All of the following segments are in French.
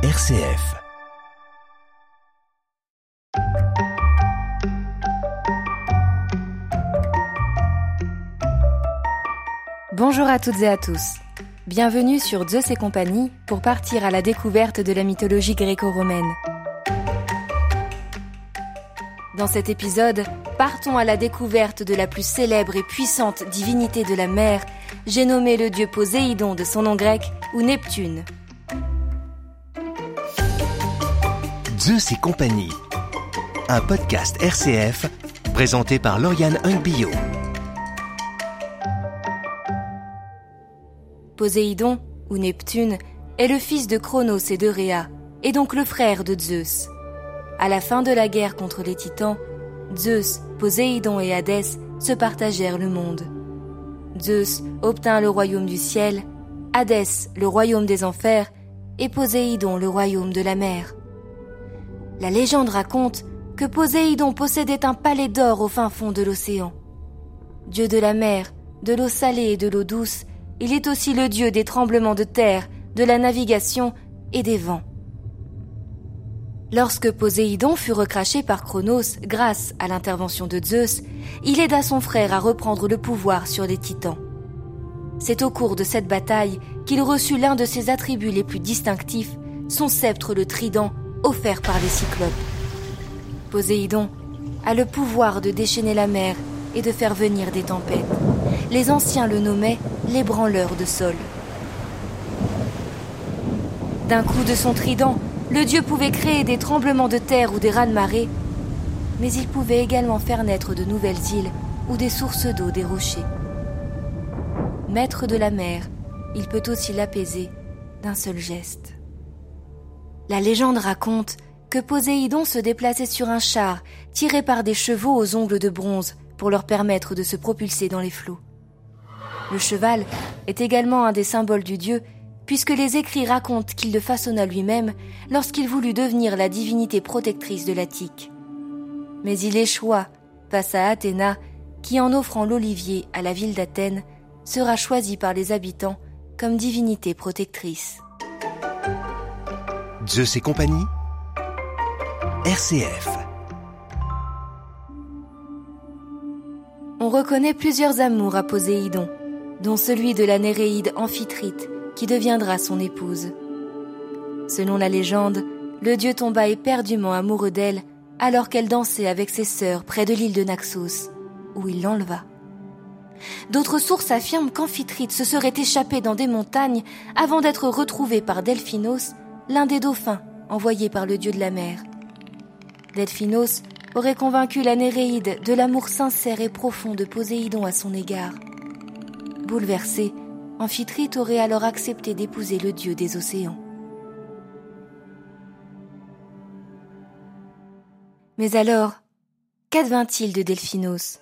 RCF. Bonjour à toutes et à tous. Bienvenue sur Zeus et compagnie pour partir à la découverte de la mythologie gréco-romaine. Dans cet épisode, partons à la découverte de la plus célèbre et puissante divinité de la mer, j'ai nommé le dieu Poséidon de son nom grec ou Neptune. Zeus et compagnie. Un podcast RCF présenté par Lauriane Hungbio. Poséidon, ou Neptune, est le fils de Cronos et de Rhea, et donc le frère de Zeus. À la fin de la guerre contre les Titans, Zeus, Poséidon et Hadès se partagèrent le monde. Zeus obtint le royaume du ciel, Hadès le royaume des enfers, et Poséidon le royaume de la mer. La légende raconte que Poséidon possédait un palais d'or au fin fond de l'océan. Dieu de la mer, de l'eau salée et de l'eau douce, il est aussi le dieu des tremblements de terre, de la navigation et des vents. Lorsque Poséidon fut recraché par Cronos grâce à l'intervention de Zeus, il aida son frère à reprendre le pouvoir sur les titans. C'est au cours de cette bataille qu'il reçut l'un de ses attributs les plus distinctifs, son sceptre le trident, offert par les cyclopes. Poséidon a le pouvoir de déchaîner la mer et de faire venir des tempêtes. Les anciens le nommaient l'ébranleur de sol. D'un coup de son trident, le dieu pouvait créer des tremblements de terre ou des raz-de-marée, mais il pouvait également faire naître de nouvelles îles ou des sources d'eau des rochers. Maître de la mer, il peut aussi l'apaiser d'un seul geste. La légende raconte que Poséidon se déplaçait sur un char tiré par des chevaux aux ongles de bronze pour leur permettre de se propulser dans les flots. Le cheval est également un des symboles du dieu, puisque les écrits racontent qu'il le façonna lui-même lorsqu'il voulut devenir la divinité protectrice de l'Attique. Mais il échoua face à Athéna, qui en offrant l'olivier à la ville d'Athènes, sera choisie par les habitants comme divinité protectrice. Zeus et compagnie. RCF. On reconnaît plusieurs amours à Poséidon, dont celui de la Néréide Amphitrite, qui deviendra son épouse. Selon la légende, le dieu tomba éperdument amoureux d'elle alors qu'elle dansait avec ses sœurs près de l'île de Naxos, où il l'enleva. D'autres sources affirment qu'Amphitrite se serait échappé dans des montagnes avant d'être retrouvé par Delphinos, l'un des dauphins envoyés par le dieu de la mer. Delphinos aurait convaincu la Néréide de l'amour sincère et profond de Poséidon à son égard. Bouleversé, Amphitrite aurait alors accepté d'épouser le dieu des océans. Mais alors, qu'advint-il de Delphinos?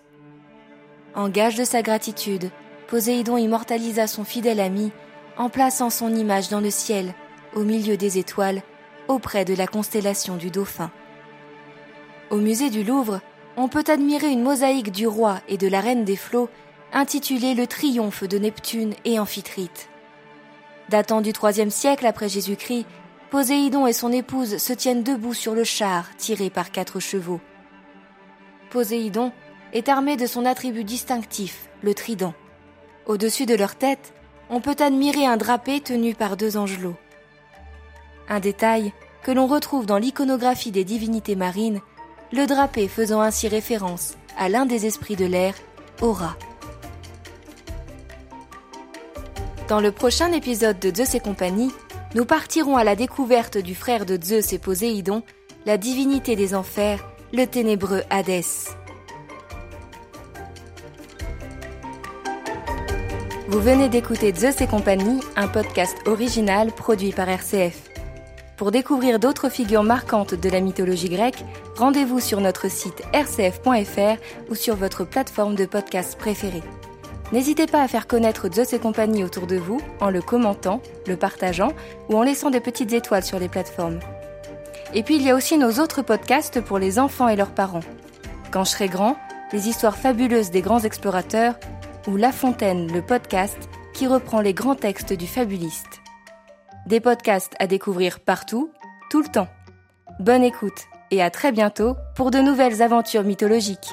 En gage de sa gratitude, Poséidon immortalisa son fidèle ami en plaçant son image dans le ciel, au milieu des étoiles, auprès de la constellation du Dauphin. Au musée du Louvre, on peut admirer une mosaïque du roi et de la reine des flots intitulée Le triomphe de Neptune et Amphitrite. Datant du IIIe siècle après Jésus-Christ, Poséidon et son épouse se tiennent debout sur le char tiré par quatre chevaux. Poséidon est armé de son attribut distinctif, le trident. Au-dessus de leur tête, on peut admirer un drapé tenu par deux angelots. Un détail que l'on retrouve dans l'iconographie des divinités marines, le drapé faisant ainsi référence à l'un des esprits de l'air, Aura. Dans le prochain épisode de Zeus et compagnie, nous partirons à la découverte du frère de Zeus et Poséidon, la divinité des enfers, le ténébreux Hadès. Vous venez d'écouter Zeus et compagnie, un podcast original produit par RCF. Pour découvrir d'autres figures marquantes de la mythologie grecque, rendez-vous sur notre site rcf.fr ou sur votre plateforme de podcast préférée. N'hésitez pas à faire connaître Zeus et compagnie autour de vous en le commentant, le partageant ou en laissant des petites étoiles sur les plateformes. Et puis il y a aussi nos autres podcasts pour les enfants et leurs parents. Quand je serai grand, les histoires fabuleuses des grands explorateurs ou La Fontaine, le podcast qui reprend les grands textes du fabuliste. Des podcasts à découvrir partout, tout le temps. Bonne écoute et à très bientôt pour de nouvelles aventures mythologiques.